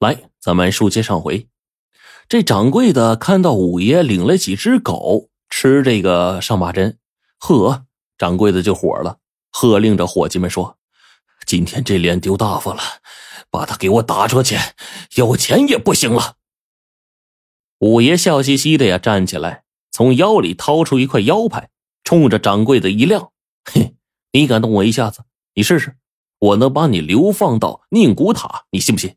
来，咱们书接上回，这掌柜的看到五爷领了几只狗吃这个上马针，呵，掌柜的就火了，喝令着伙计们说：“今天这脸丢大发了，把他给我打出去，有钱也不行了。”五爷笑嘻嘻的呀，站起来，从腰里掏出一块腰牌，冲着掌柜的一亮：“嘿，你敢动我一下子，你试试，我能把你流放到宁古塔，你信不信？”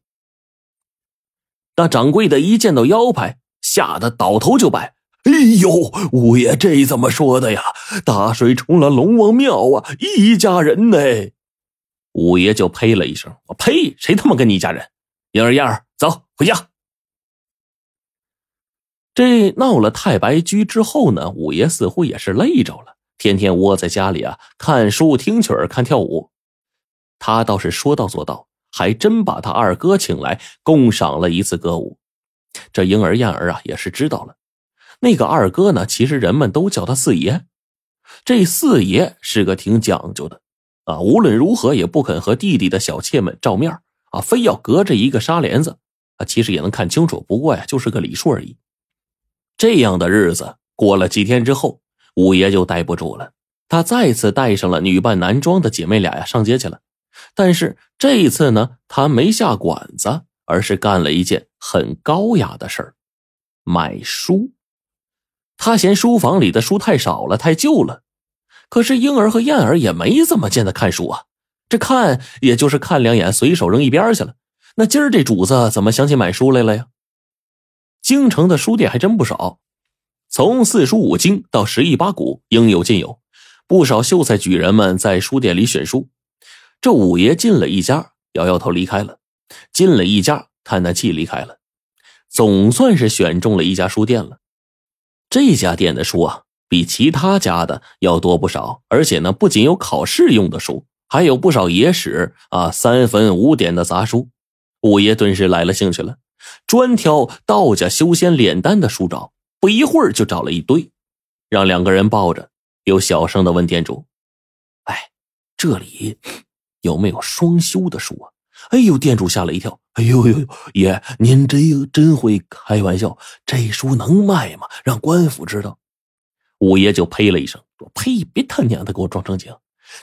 那掌柜的一见到腰牌，吓得倒头就拜：“哎呦，五爷这怎么说的呀？大水冲了龙王庙啊，一家人呢！”五爷就呸了一声：“我呸！谁他妈跟你一家人？燕儿燕儿，走回家。”这闹了太白居之后呢，五爷似乎也是累着了，天天窝在家里啊，看书、听曲儿、看跳舞。他倒是说到做到。还真把他二哥请来共赏了一次歌舞，这婴儿燕儿啊也是知道了。那个二哥呢，其实人们都叫他四爷。这四爷是个挺讲究的啊，无论如何也不肯和弟弟的小妾们照面啊，非要隔着一个纱帘子啊。其实也能看清楚，不过呀，就是个礼数而已。这样的日子过了几天之后，五爷就待不住了，他再次带上了女扮男装的姐妹俩呀上街去了。但是这一次呢，他没下馆子，而是干了一件很高雅的事儿——买书。他嫌书房里的书太少了，太旧了。可是婴儿和燕儿也没怎么见他看书啊，这看也就是看两眼，随手扔一边去了。那今儿这主子怎么想起买书来了呀？京城的书店还真不少，从四书五经到十亿八股，应有尽有。不少秀才举人们在书店里选书。这五爷进了一家，摇摇头离开了；进了一家，叹叹气离开了。总算是选中了一家书店了。这家店的书啊，比其他家的要多不少，而且呢，不仅有考试用的书，还有不少野史啊、三分五点的杂书。五爷顿时来了兴趣了，专挑道家修仙炼丹的书找，不一会儿就找了一堆，让两个人抱着，又小声的问店主：“哎，这里？”有没有双修的书啊？哎呦，店主吓了一跳。哎呦呦呦，爷，您真真会开玩笑，这书能卖吗？让官府知道，五爷就呸了一声，说：“呸！别他娘的给我装正经。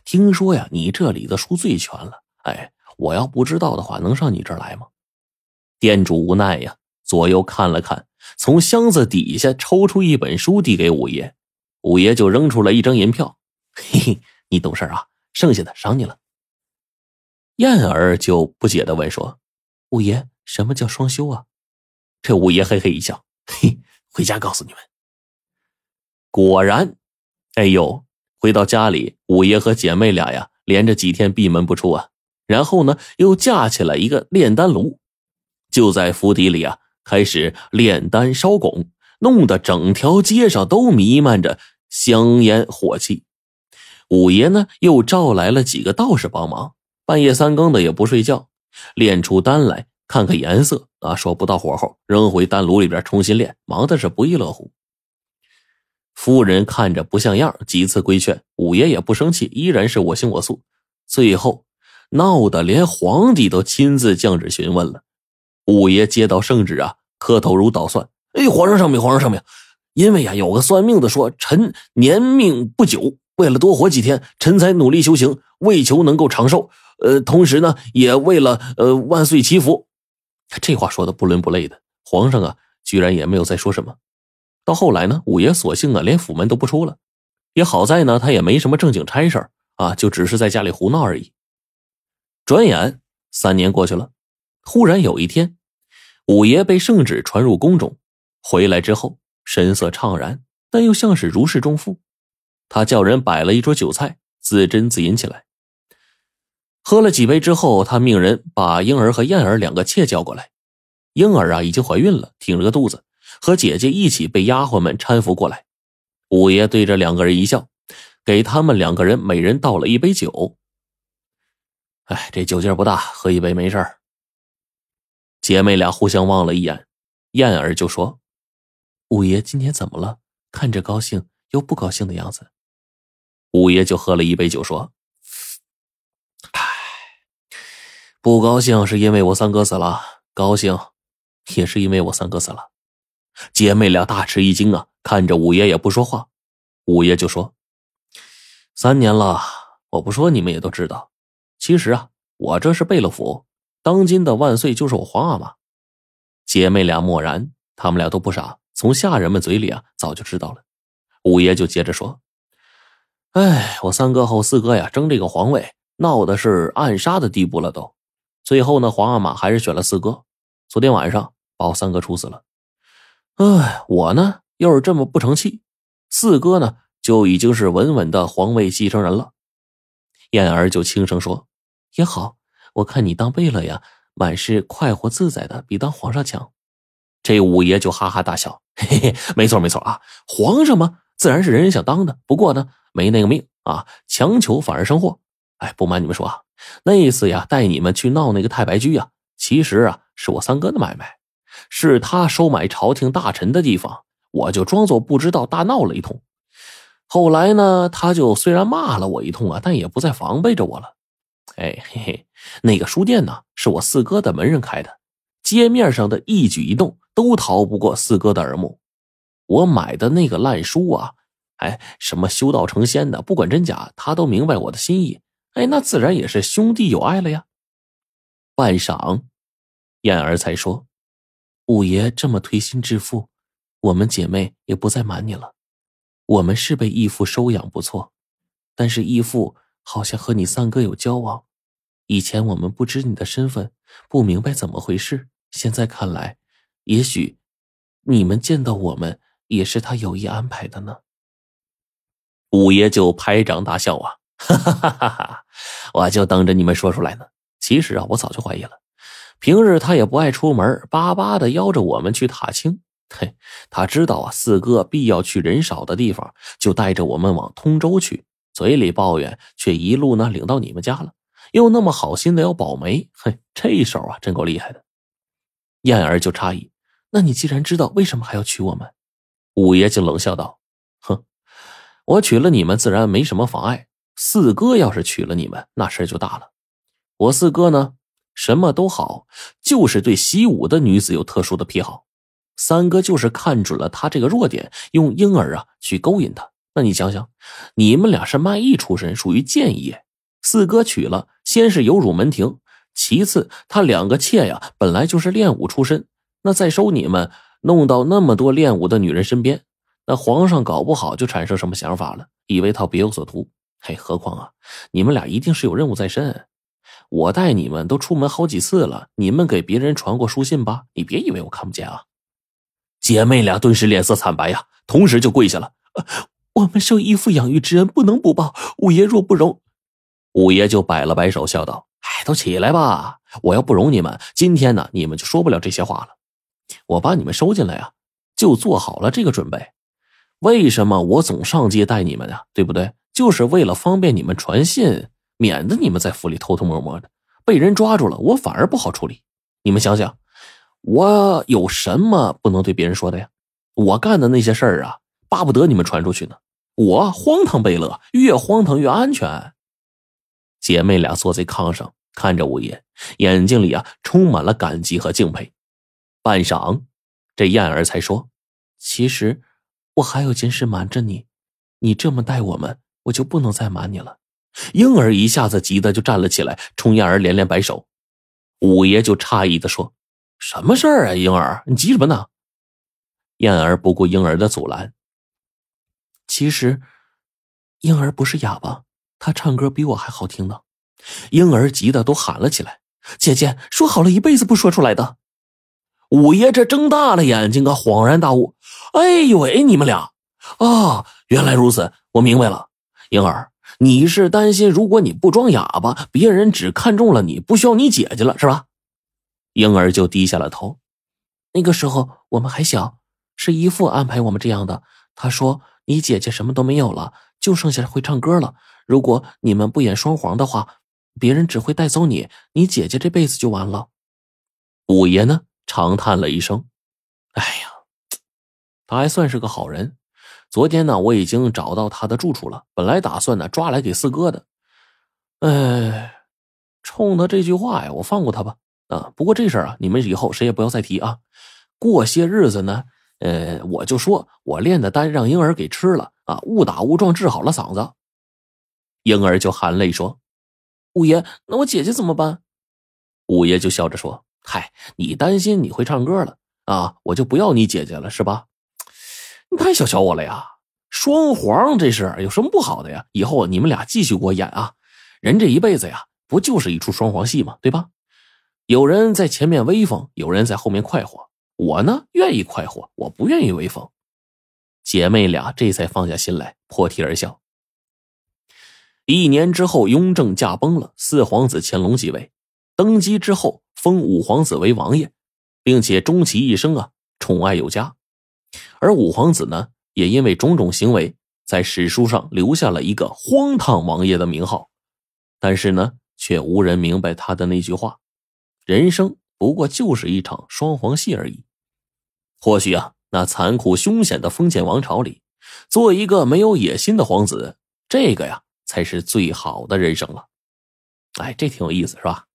听说呀，你这里的书最全了。哎，我要不知道的话，能上你这儿来吗？”店主无奈呀，左右看了看，从箱子底下抽出一本书递给五爷，五爷就扔出了一张银票。嘿嘿，你懂事啊，剩下的赏你了。燕儿就不解的问说：“五爷，什么叫双休啊？”这五爷嘿嘿一笑：“嘿，回家告诉你们。”果然，哎呦，回到家里，五爷和姐妹俩呀，连着几天闭门不出啊。然后呢，又架起了一个炼丹炉，就在府邸里啊，开始炼丹烧汞，弄得整条街上都弥漫着香烟火气。五爷呢，又召来了几个道士帮忙。半夜三更的也不睡觉，炼出丹来看看颜色啊，说不到火候，扔回丹炉里边重新炼，忙的是不亦乐乎。夫人看着不像样，几次规劝，五爷也不生气，依然是我行我素。最后闹得连皇帝都亲自降旨询问了。五爷接到圣旨啊，磕头如捣蒜。哎，皇上圣明，皇上圣明。因为呀，有个算命的说臣年命不久，为了多活几天，臣才努力修行，为求能够长寿。呃，同时呢，也为了呃万岁祈福，这话说的不伦不类的。皇上啊，居然也没有再说什么。到后来呢，五爷索性啊，连府门都不出了。也好在呢，他也没什么正经差事啊，就只是在家里胡闹而已。转眼三年过去了，忽然有一天，五爷被圣旨传入宫中，回来之后神色怅然，但又像是如释重负。他叫人摆了一桌酒菜，自斟自饮起来。喝了几杯之后，他命人把婴儿和燕儿两个妾叫过来。婴儿啊，已经怀孕了，挺着个肚子，和姐姐一起被丫鬟们搀扶过来。五爷对着两个人一笑，给他们两个人每人倒了一杯酒。哎，这酒劲不大，喝一杯没事姐妹俩互相望了一眼，燕儿就说：“五爷今天怎么了？看着高兴又不高兴的样子。”五爷就喝了一杯酒，说。不高兴是因为我三哥死了，高兴，也是因为我三哥死了。姐妹俩大吃一惊啊，看着五爷也不说话。五爷就说：“三年了，我不说你们也都知道。其实啊，我这是贝勒府，当今的万岁就是我皇阿玛。”姐妹俩默然，他们俩都不傻，从下人们嘴里啊早就知道了。五爷就接着说：“哎，我三哥和四哥呀，争这个皇位，闹的是暗杀的地步了都。最后呢，皇阿玛还是选了四哥。昨天晚上把我三哥处死了。哎，我呢要是这么不成器，四哥呢就已经是稳稳的皇位继承人了。”燕儿就轻声说：“也好，我看你当贝勒呀，满是快活自在的，比当皇上强。”这五爷就哈哈大笑：“嘿嘿，没错没错啊，皇上嘛。”自然是人人想当的，不过呢，没那个命啊，强求反而生祸。哎，不瞒你们说啊，那一次呀，带你们去闹那个太白居呀，其实啊，是我三哥的买卖，是他收买朝廷大臣的地方，我就装作不知道，大闹了一通。后来呢，他就虽然骂了我一通啊，但也不再防备着我了。哎嘿嘿，那个书店呢，是我四哥的门人开的，街面上的一举一动都逃不过四哥的耳目。我买的那个烂书啊，哎，什么修道成仙的，不管真假，他都明白我的心意。哎，那自然也是兄弟有爱了呀。半晌，燕儿才说：“五爷这么推心置腹，我们姐妹也不再瞒你了。我们是被义父收养，不错，但是义父好像和你三哥有交往。以前我们不知你的身份，不明白怎么回事。现在看来，也许你们见到我们。”也是他有意安排的呢。五爷就拍掌大笑啊，哈哈哈哈哈！我就等着你们说出来呢。其实啊，我早就怀疑了。平日他也不爱出门，巴巴的邀着我们去踏青。嘿，他知道啊，四哥必要去人少的地方，就带着我们往通州去。嘴里抱怨，却一路呢领到你们家了，又那么好心的要保媒。嘿，这一手啊，真够厉害的。燕儿就诧异：那你既然知道，为什么还要娶我们？五爷就冷笑道：“哼，我娶了你们，自然没什么妨碍。四哥要是娶了你们，那事就大了。我四哥呢，什么都好，就是对习武的女子有特殊的癖好。三哥就是看准了他这个弱点，用婴儿啊去勾引他。那你想想，你们俩是卖艺出身，属于贱业。四哥娶了，先是有辱门庭，其次他两个妾呀，本来就是练武出身，那再收你们。”弄到那么多练武的女人身边，那皇上搞不好就产生什么想法了，以为他别有所图。嘿，何况啊，你们俩一定是有任务在身。我带你们都出门好几次了，你们给别人传过书信吧？你别以为我看不见啊！姐妹俩顿时脸色惨白呀，同时就跪下了。我们受义父养育之恩，不能不报。五爷若不容，五爷就摆了摆手，笑道：“哎，都起来吧！我要不容你们，今天呢，你们就说不了这些话了。”我把你们收进来啊，就做好了这个准备。为什么我总上街带你们呀？对不对？就是为了方便你们传信，免得你们在府里偷偷摸摸的被人抓住了，我反而不好处理。你们想想，我有什么不能对别人说的呀？我干的那些事儿啊，巴不得你们传出去呢。我荒唐贝勒，越荒唐越安全。姐妹俩坐在炕上，看着五爷，眼睛里啊充满了感激和敬佩。半晌，这燕儿才说：“其实我还有件事瞒着你，你这么待我们，我就不能再瞒你了。”婴儿一下子急得就站了起来，冲燕儿连连摆手。五爷就诧异的说：“什么事儿啊，婴儿，你急什么呢？”燕儿不顾婴儿的阻拦：“其实，婴儿不是哑巴，他唱歌比我还好听呢。”婴儿急得都喊了起来：“姐姐，说好了一辈子不说出来的。”五爷这睁大了眼睛啊，恍然大悟：“哎呦喂，你们俩啊，原来如此，我明白了。婴儿，你是担心如果你不装哑巴，别人只看中了你，不需要你姐姐了，是吧？”婴儿就低下了头。那个时候我们还小，是姨父安排我们这样的。他说：“你姐姐什么都没有了，就剩下会唱歌了。如果你们不演双簧的话，别人只会带走你，你姐姐这辈子就完了。”五爷呢？长叹了一声：“哎呀，他还算是个好人。昨天呢，我已经找到他的住处了，本来打算呢抓来给四哥的。哎，冲他这句话呀，我放过他吧。啊。不过这事儿啊，你们以后谁也不要再提啊。过些日子呢，呃，我就说我炼的丹让婴儿给吃了啊，误打误撞治好了嗓子。婴儿就含泪说：“五爷，那我姐姐怎么办？”五爷就笑着说：“嗨，你担心你会唱歌了啊，我就不要你姐姐了，是吧？你太小瞧我了呀！双簧这事有什么不好的呀？以后你们俩继续给我演啊！人这一辈子呀，不就是一出双簧戏吗？对吧？有人在前面威风，有人在后面快活。我呢，愿意快活，我不愿意威风。”姐妹俩这才放下心来，破涕而笑。一年之后，雍正驾崩了，四皇子乾隆继位。登基之后，封五皇子为王爷，并且终其一生啊宠爱有加。而五皇子呢，也因为种种行为，在史书上留下了一个“荒唐王爷”的名号。但是呢，却无人明白他的那句话：“人生不过就是一场双簧戏而已。”或许啊，那残酷凶险的封建王朝里，做一个没有野心的皇子，这个呀，才是最好的人生了。哎，这挺有意思，是吧？